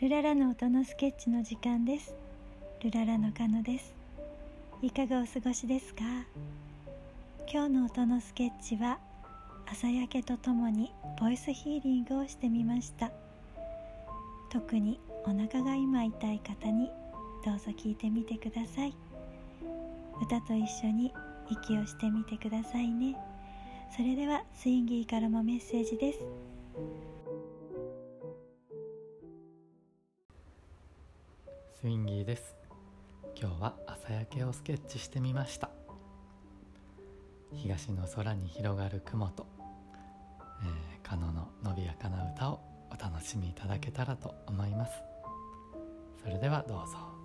ルララの音のスケッチの時間です。ルララのカノです。いかがお過ごしですか？今日の音のスケッチは朝焼けとともにボイスヒーリングをしてみました。特にお腹が今痛い方にどうぞ聞いてみてください。歌と一緒に息をしてみてくださいね。それではスインギーからもメッセージです。スインギーです。今日は朝焼けをスケッチしてみました。東の空に広がる雲と、えー、カノの伸びやかな歌をお楽しみいただけたらと思います。それではどうぞ。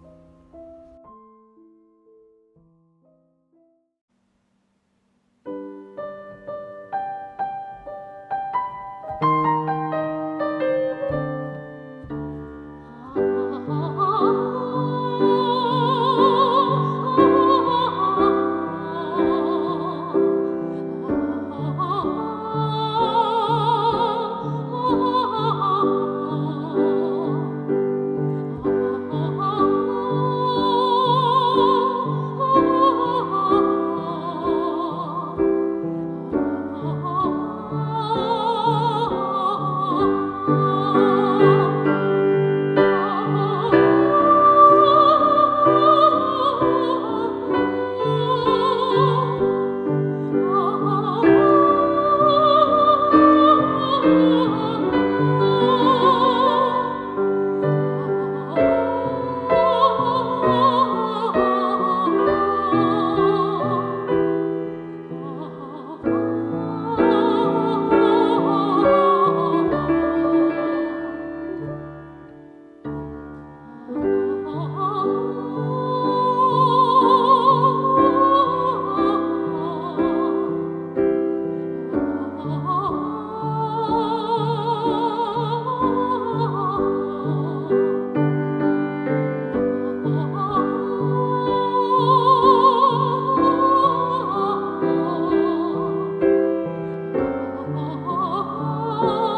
Oh.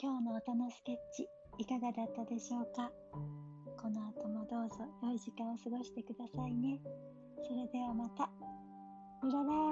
今日の音のスケッチいかがだったでしょうか？この後もどうぞ良い時間を過ごしてくださいね。それではまた。うらら